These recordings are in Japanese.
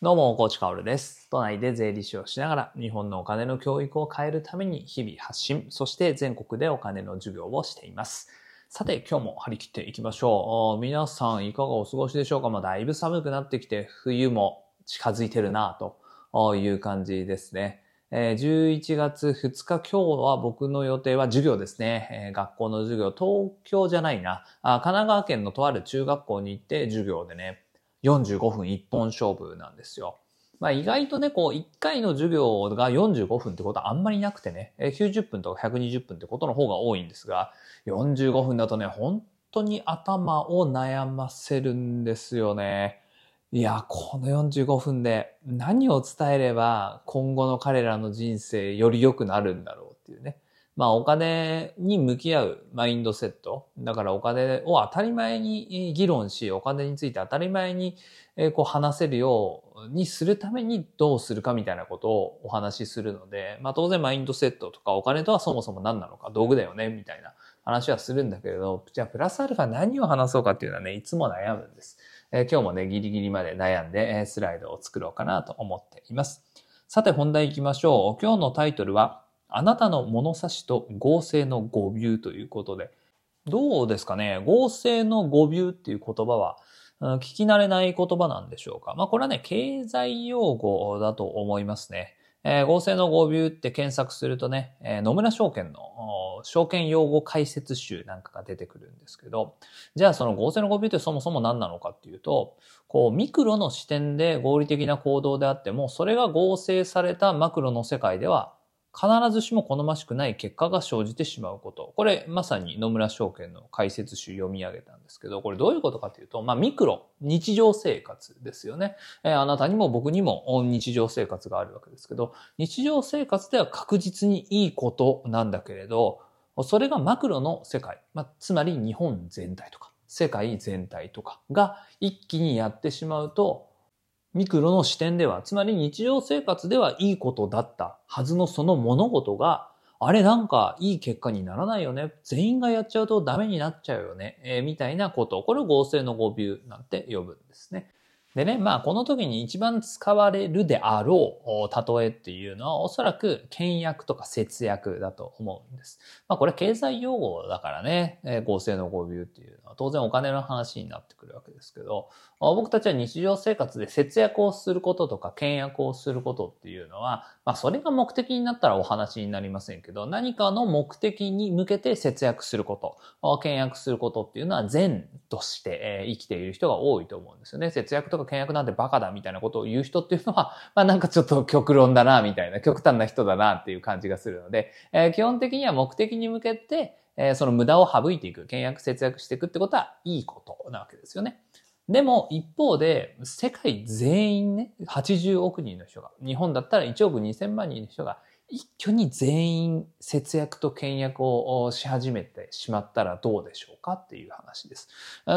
どうも、コーチカオルです。都内で税理士をしながら、日本のお金の教育を変えるために日々発信、そして全国でお金の授業をしています。さて、今日も張り切っていきましょう。皆さん、いかがお過ごしでしょうか？まあ、だいぶ寒くなってきて、冬も近づいてるなという感じですね。11月2日、今日は僕の予定は授業ですね。学校の授業、東京じゃないな。神奈川県のとある中学校に行って授業でね、45分一本勝負なんですよ。まあ意外とね、こう1回の授業が45分ってことはあんまりなくてね、90分とか120分ってことの方が多いんですが、45分だとね、本当に頭を悩ませるんですよね。いや、この45分で何を伝えれば今後の彼らの人生より良くなるんだろうっていうね。まあお金に向き合うマインドセット。だからお金を当たり前に議論し、お金について当たり前にこう話せるようにするためにどうするかみたいなことをお話しするので、まあ当然マインドセットとかお金とはそもそも何なのか道具だよねみたいな話はするんだけれど、じゃあプラスアルファ何を話そうかっていうのはね、いつも悩むんです。えー、今日もね、ギリギリまで悩んで、え、スライドを作ろうかなと思っています。さて本題行きましょう。今日のタイトルは、あなたの物差しと合成の語尾ということで、どうですかね？合成の語尾っていう言葉は、聞き慣れない言葉なんでしょうか？まあこれはね、経済用語だと思いますね。えー、合成の語尾って検索するとね、えー、野村証券の証券用語解説集なんかが出てくるんですけど、じゃあその合成の語尾ってそもそも何なのかっていうと、こうミクロの視点で合理的な行動であっても、それが合成されたマクロの世界では必ずしも好ましくない結果が生じてしまうこと。これまさに野村証券の解説集読み上げたんですけど、これどういうことかというと、まあミクロ、日常生活ですよね。えー、あなたにも僕にも日常生活があるわけですけど、日常生活では確実にいいことなんだけれど、それがマクロの世界、まあ、つまり日本全体とか、世界全体とかが一気にやってしまうと、ミクロの視点では、つまり日常生活ではいいことだったはずのその物事が、あれなんかいい結果にならないよね。全員がやっちゃうとダメになっちゃうよね。えー、みたいなこと。これを合成の語尾なんて呼ぶんですね。でね、まあこの時に一番使われるであろう例えっていうのはおそらく倹約とか節約だと思うんです。まあこれ経済用語だからね、えー、合成の語尾っていうのは当然お金の話になってくるわけですけど、僕たちは日常生活で節約をすることとか倹約をすることっていうのは、まあそれが目的になったらお話になりませんけど、何かの目的に向けて節約すること、倹約することっていうのは善として生きている人が多いと思うんですよね。節約とか倹約なんてバカだみたいなことを言う人っていうのは、まあなんかちょっと極論だなみたいな、極端な人だなっていう感じがするので、えー、基本的には目的に向けて、えー、その無駄を省いていく、倹約節約していくってことはいいことなわけですよね。でも一方で世界全員ね、80億人の人が、日本だったら1億2000万人の人が一挙に全員節約と倹約をし始めてしまったらどうでしょうかっていう話です。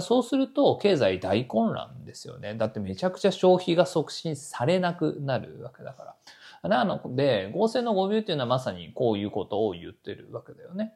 そうすると経済大混乱ですよね。だってめちゃくちゃ消費が促進されなくなるわけだから。なので合成の語尾っていうのはまさにこういうことを言ってるわけだよね。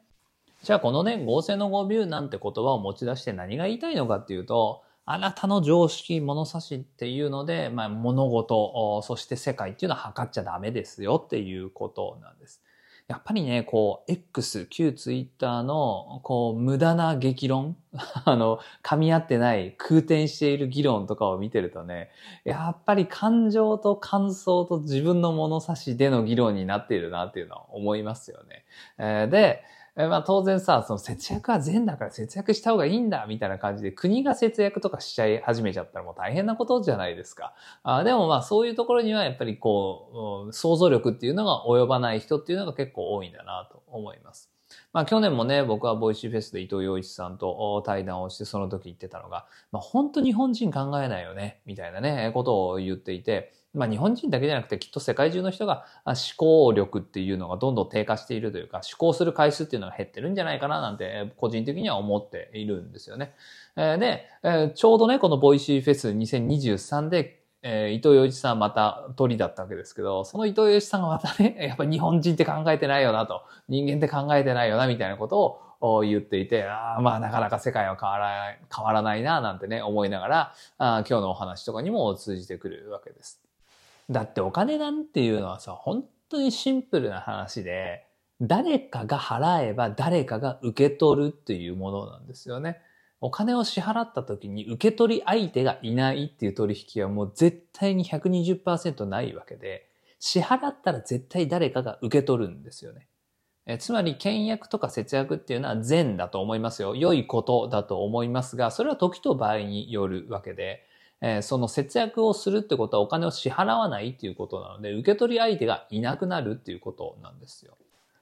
じゃあこのね、合成の語尾なんて言葉を持ち出して何が言いたいのかっていうと、あなたの常識、物差しっていうので、まあ、物事、そして世界っていうのは測っちゃダメですよっていうことなんです。やっぱりね、こう、X、旧ツイッターの、こう、無駄な激論 あの、噛み合ってない、空転している議論とかを見てるとね、やっぱり感情と感想と自分の物差しでの議論になっているなっていうのは思いますよね。えー、で、まあ当然さ、その節約は善だから節約した方がいいんだみたいな感じで国が節約とかしちゃい始めちゃったらもう大変なことじゃないですか。あでもまあそういうところにはやっぱりこう、想像力っていうのが及ばない人っていうのが結構多いんだなと思います。まあ去年もね、僕は Voicy フェスで伊藤羊一さんと対談をしてその時言ってたのが、まあ本当日本人考えないよね、みたいなね、ことを言っていて、まあ日本人だけじゃなくてきっと世界中の人が思考力っていうのがどんどん低下しているというか思考する回数っていうのが減ってるんじゃないかななんて個人的には思っているんですよね。で、ちょうどね、この Voicy フェス2023でえ、伊藤羊一さんまたトリだったわけですけど、その伊藤羊一さんがまたね、やっぱ日本人って考えてないよなと、人間って考えてないよなみたいなことを言っていて、あまあなかなか世界は変わらない、変わらないななんてね、思いながら、あ今日のお話とかにも通じてくるわけです。だってお金なんていうのはさ、本当にシンプルな話で、誰かが払えば誰かが受け取るっていうものなんですよね。お金を支払った時に受け取り相手がいないっていう取引はもう絶対に120%ないわけで、支払ったら絶対誰かが受け取るんですよね。えつまり、倹約とか節約っていうのは善だと思いますよ。良いことだと思いますが、それは時と場合によるわけで、え、その節約をするってことはお金を支払わないっていうことなので、受け取り相手がいなくなるっていうことなんですよ。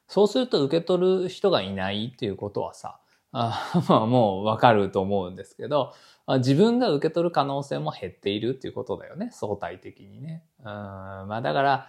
そうすると受け取る人がいないっていうことはさ、あ もうわかると思うんですけど、自分が受け取る可能性も減っているっていうことだよね、相対的にね。うんまあだから、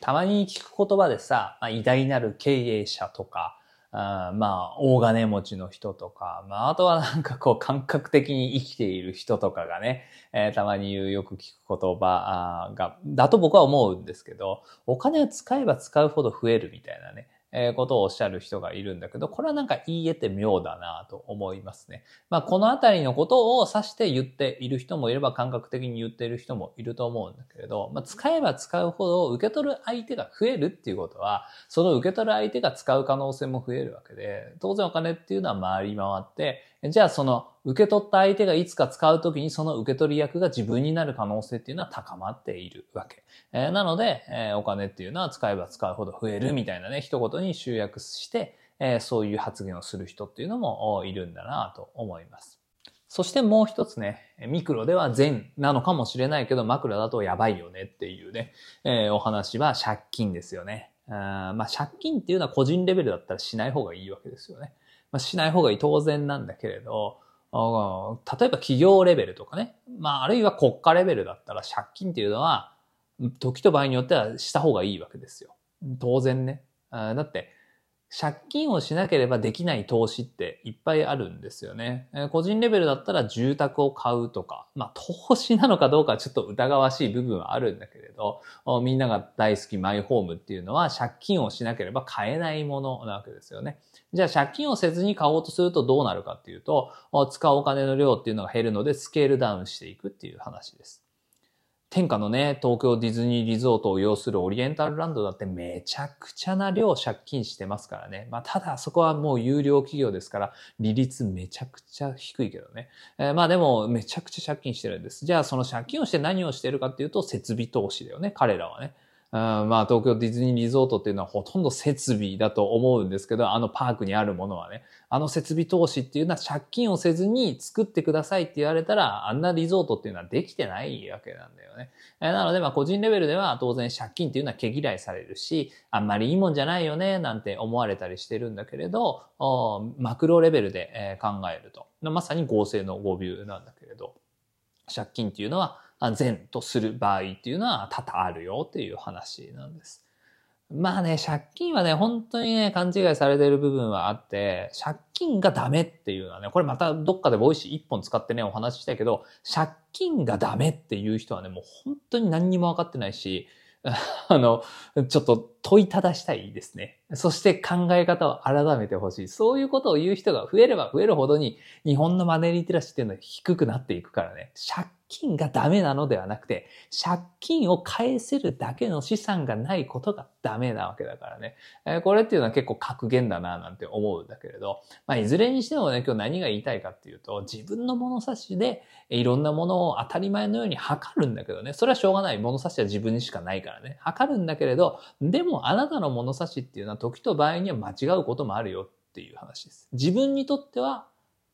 たまに聞く言葉でさ、まあ、偉大なる経営者とか、あまあ、大金持ちの人とか、まあ、あとはなんかこう、感覚的に生きている人とかがね、えー、たまに言う、よく聞く言葉が、だと僕は思うんですけど、お金を使えば使うほど増えるみたいなね。えことをおっしゃる人がいるんだけど、これはなんか言い得て妙だなと思いますね。まあ、このあたりのことを指して言っている人もいれば、感覚的に言っている人もいると思うんだけれど、まあ、使えば使うほど受け取る相手が増えるっていうことは、その受け取る相手が使う可能性も増えるわけで、当然お金っていうのは回り回って、じゃあその受け取った相手がいつか使うときにその受け取り役が自分になる可能性っていうのは高まっているわけ。えー、なので、えー、お金っていうのは使えば使うほど増えるみたいなね、一言に集約して、えー、そういう発言をする人っていうのもいるんだなと思います。そしてもう一つね、ミクロでは善なのかもしれないけど、マクロだとやばいよねっていうね、えー、お話は借金ですよね。あまあ借金っていうのは個人レベルだったらしない方がいいわけですよね。まあ、しない方がいい当然なんだけれど、例えば企業レベルとかね、まあ、あるいは国家レベルだったら借金っていうのは、時と場合によってはした方がいいわけですよ。当然ね。だって、借金をしなければできない投資っていっぱいあるんですよね。個人レベルだったら住宅を買うとか、まあ投資なのかどうかちょっと疑わしい部分はあるんだけれど、みんなが大好きマイホームっていうのは借金をしなければ買えないものなわけですよね。じゃあ借金をせずに買おうとするとどうなるかっていうと、使うお金の量っていうのが減るのでスケールダウンしていくっていう話です。天下のね、東京ディズニーリゾートを要するオリエンタルランドだってめちゃくちゃな量借金してますからね。まあ、ただそこはもう有料企業ですから、利率めちゃくちゃ低いけどね。えー、まあでもめちゃくちゃ借金してるんです。じゃあその借金をして何をしてるかっていうと設備投資だよね、彼らはね。まあ東京ディズニーリゾートっていうのはほとんど設備だと思うんですけど、あのパークにあるものはね、あの設備投資っていうのは借金をせずに作ってくださいって言われたら、あんなリゾートっていうのはできてないわけなんだよね。なのでまあ個人レベルでは当然借金っていうのは毛嫌いされるし、あんまりいいもんじゃないよねなんて思われたりしてるんだけれど、マクロレベルで考えると、まさに合成の語尾なんだけれど、借金っていうのは善とする場合っていうのは多々あるよっていう話なんです。まあね、借金はね、本当にね、勘違いされてる部分はあって、借金がダメっていうのはね、これまたどっかで Voicy 一本使ってね、お話ししたけど、借金がダメっていう人はね、もう本当に何にも分かってないし、あの、ちょっと問いただしたいですね。そして考え方を改めてほしい。そういうことを言う人が増えれば増えるほどに、日本のマネーリテラシーっていうのは低くなっていくからね。借金がダメなのではなくて、借金を返せるだけの資産がないことがダメなわけだからね。えー、これっていうのは結構格言だななんて思うんだけれど、まあいずれにしてもね、今日何が言いたいかっていうと、自分の物差しでいろんなものを当たり前のように測るんだけどね、それはしょうがない。物差しは自分にしかないからね。測るんだけれど、でもあなたの物差しっていうのは時と場合には間違うこともあるよっていう話です。自分にとっては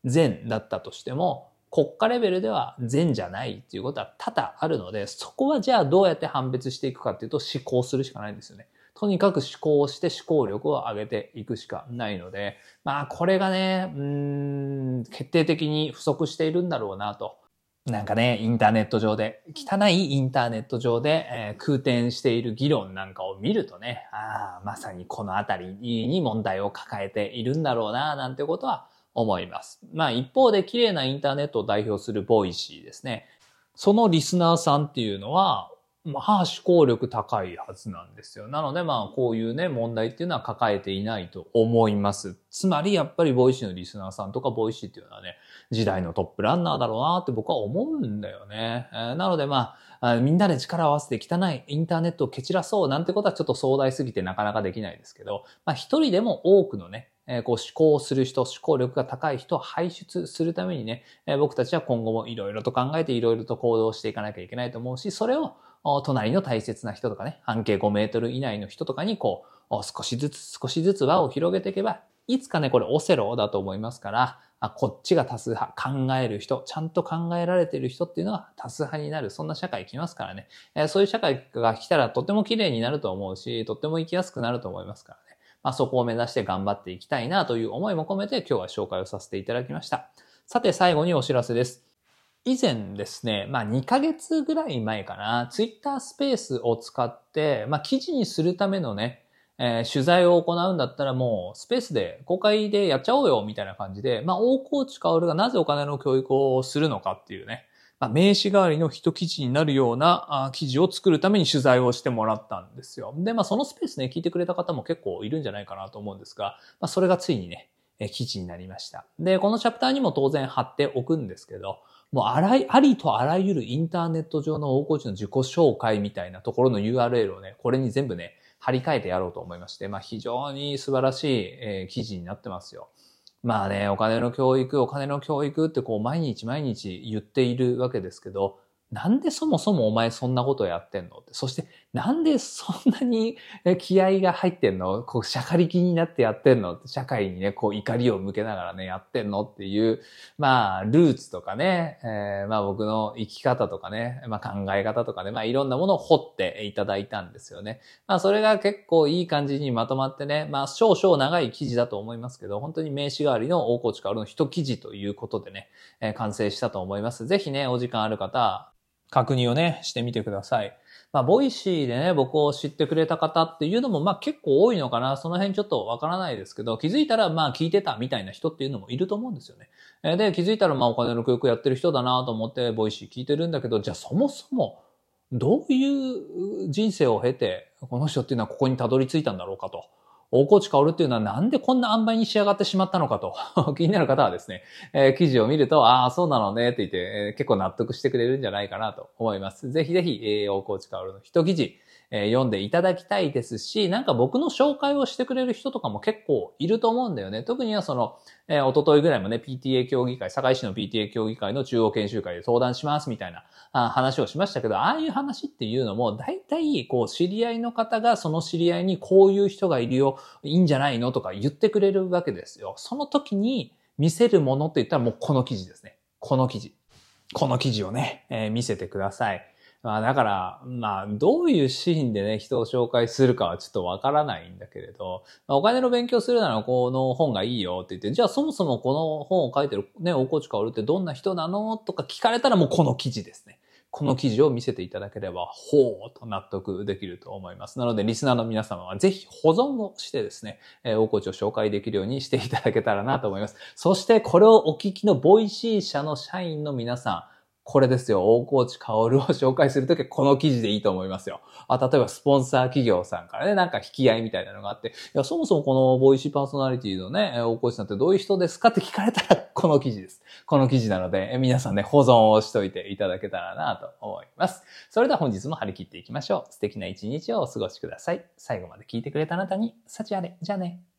善だったとしても、国家レベルでは善じゃないっていうことは多々あるので、そこはじゃあどうやって判別していくかっていうと思考するしかないんですよね。とにかく思考をして思考力を上げていくしかないので、まあこれがね、うん、決定的に不足しているんだろうなと。なんかね、インターネット上で、汚いインターネット上で、えー、空転している議論なんかを見るとね、ああ、まさにこのあたりに問題を抱えているんだろうな、なんてことは思います。まあ一方で綺麗なインターネットを代表する Voicy ですね。そのリスナーさんっていうのは、まあ思考力高いはずなんですよ。なのでまあこういうね問題っていうのは抱えていないと思います。つまりやっぱり Voicy のリスナーさんとか Voicy っていうのはね、時代のトップランナーだろうなって僕は思うんだよね。えー、なのでまあみんなで力を合わせて汚いインターネットを蹴散らそうなんてことはちょっと壮大すぎてなかなかできないですけど、まあ一人でも多くのね、え、こう思考する人、思考力が高い人を輩出するためにね、え、僕たちは今後もいろいろと考えていろいろと行動していかなきゃいけないと思うし、それを隣の大切な人とかね、半径5メートル以内の人とかにこう、少しずつ少しずつ輪を広げていけば、いつかね、これオセロだと思いますから、あこっちが多数派、考える人、ちゃんと考えられてる人っていうのが多数派になる、そんな社会来ますからね。え、そういう社会が来たらとても綺麗になると思うし、とっても生きやすくなると思いますからね。まあ、そこを目指して頑張っていきたいなという思いも込めて今日は紹介をさせていただきました。さて最後にお知らせです。以前ですね、まあ2ヶ月ぐらい前かな、ツイッタースペースを使って、まあ記事にするためのね、えー、取材を行うんだったらもうスペースで公開でやっちゃおうよみたいな感じで、まあ大河内薫がなぜお金の教育をするのかっていうね、名刺代わりの一記事になるような記事を作るために取材をしてもらったんですよ。で、まあそのスペースね、聞いてくれた方も結構いるんじゃないかなと思うんですが、まあそれがついにね、記事になりました。で、このチャプターにも当然貼っておくんですけど、もうあらい、ありとあらゆるインターネット上の大河内の自己紹介みたいなところの URL をね、これに全部ね、張り替えてやろうと思いまして、まあ非常に素晴らしい、え、記事になってますよ。まあね、お金の教育、お金の教育ってこう毎日毎日言っているわけですけど、なんでそもそもお前そんなことやってんのって。そして、なんでそんなに気合が入ってんの？こう、しゃかり気になってやってんの、社会にね、こう怒りを向けながらね、やってんの？っていう、まあ、ルーツとかね、えー、まあ僕の生き方とかね、まあ考え方とかね、まあいろんなものを掘っていただいたんですよね。まあそれが結構いい感じにまとまってね、まあ少々長い記事だと思いますけど、本当に名刺代わりの大河内薫の一記事ということでね、えー、完成したと思います。ぜひね、お時間ある方、確認をね、してみてください。まあ、 Voicy でね、僕を知ってくれた方っていうのも、まあ結構多いのかな。その辺ちょっとわからないですけど、気づいたら、まあ聞いてたみたいな人っていうのもいると思うんですよね。で、気づいたら、まあお金の教育やってる人だなと思って、 Voicy 聞いてるんだけど、じゃあそもそも、どういう人生を経て、この人っていうのはここにたどり着いたんだろうかと。大河内薫っていうのはなんでこんな塩梅に仕上がってしまったのかと 気になる方はですね、えー、記事を見ると、ああ、そうなのねって言って、えー、結構納得してくれるんじゃないかなと思います。ぜひぜひ、えー、大河内薫の一記事、え、読んでいただきたいですし、なんか僕の紹介をしてくれる人とかも結構いると思うんだよね。特にはその、えー、おとといぐらいもね、PTA 協議会、堺市の PTA 協議会の中央研修会で相談しますみたいなあ話をしましたけど、ああいう話っていうのも、大体、こう、知り合いの方がその知り合いにこういう人がいるよ、いいんじゃないのとか言ってくれるわけですよ。その時に見せるものって言ったらもうこの記事ですね。この記事。この記事をね、えー、見せてください。まあだから、まあどういうシーンでね、人を紹介するかはちょっとわからないんだけれど、お金の勉強するならこの本がいいよって言って、じゃあそもそもこの本を書いてるね、大河内薫ってどんな人なのとか聞かれたらもうこの記事ですね。この記事を見せていただければ、ほうと納得できると思います。なので、リスナーの皆様はぜひ保存をしてですね、えー、大河内を紹介できるようにしていただけたらなと思います。そして、これをお聞きの Voicy 社の社員の皆さん、これですよ。大河内薫を紹介するときはこの記事でいいと思いますよ。あ、例えばスポンサー企業さんからね、なんか引き合いみたいなのがあって、いや、そもそもこのボイシーパーソナリティのね、大河内さんってどういう人ですかって聞かれたら、この記事です。この記事なので、皆さんね、保存をしといていただけたらなと思います。それでは本日も張り切っていきましょう。素敵な一日をお過ごしください。最後まで聞いてくれたあなたに、幸あれ。じゃあね。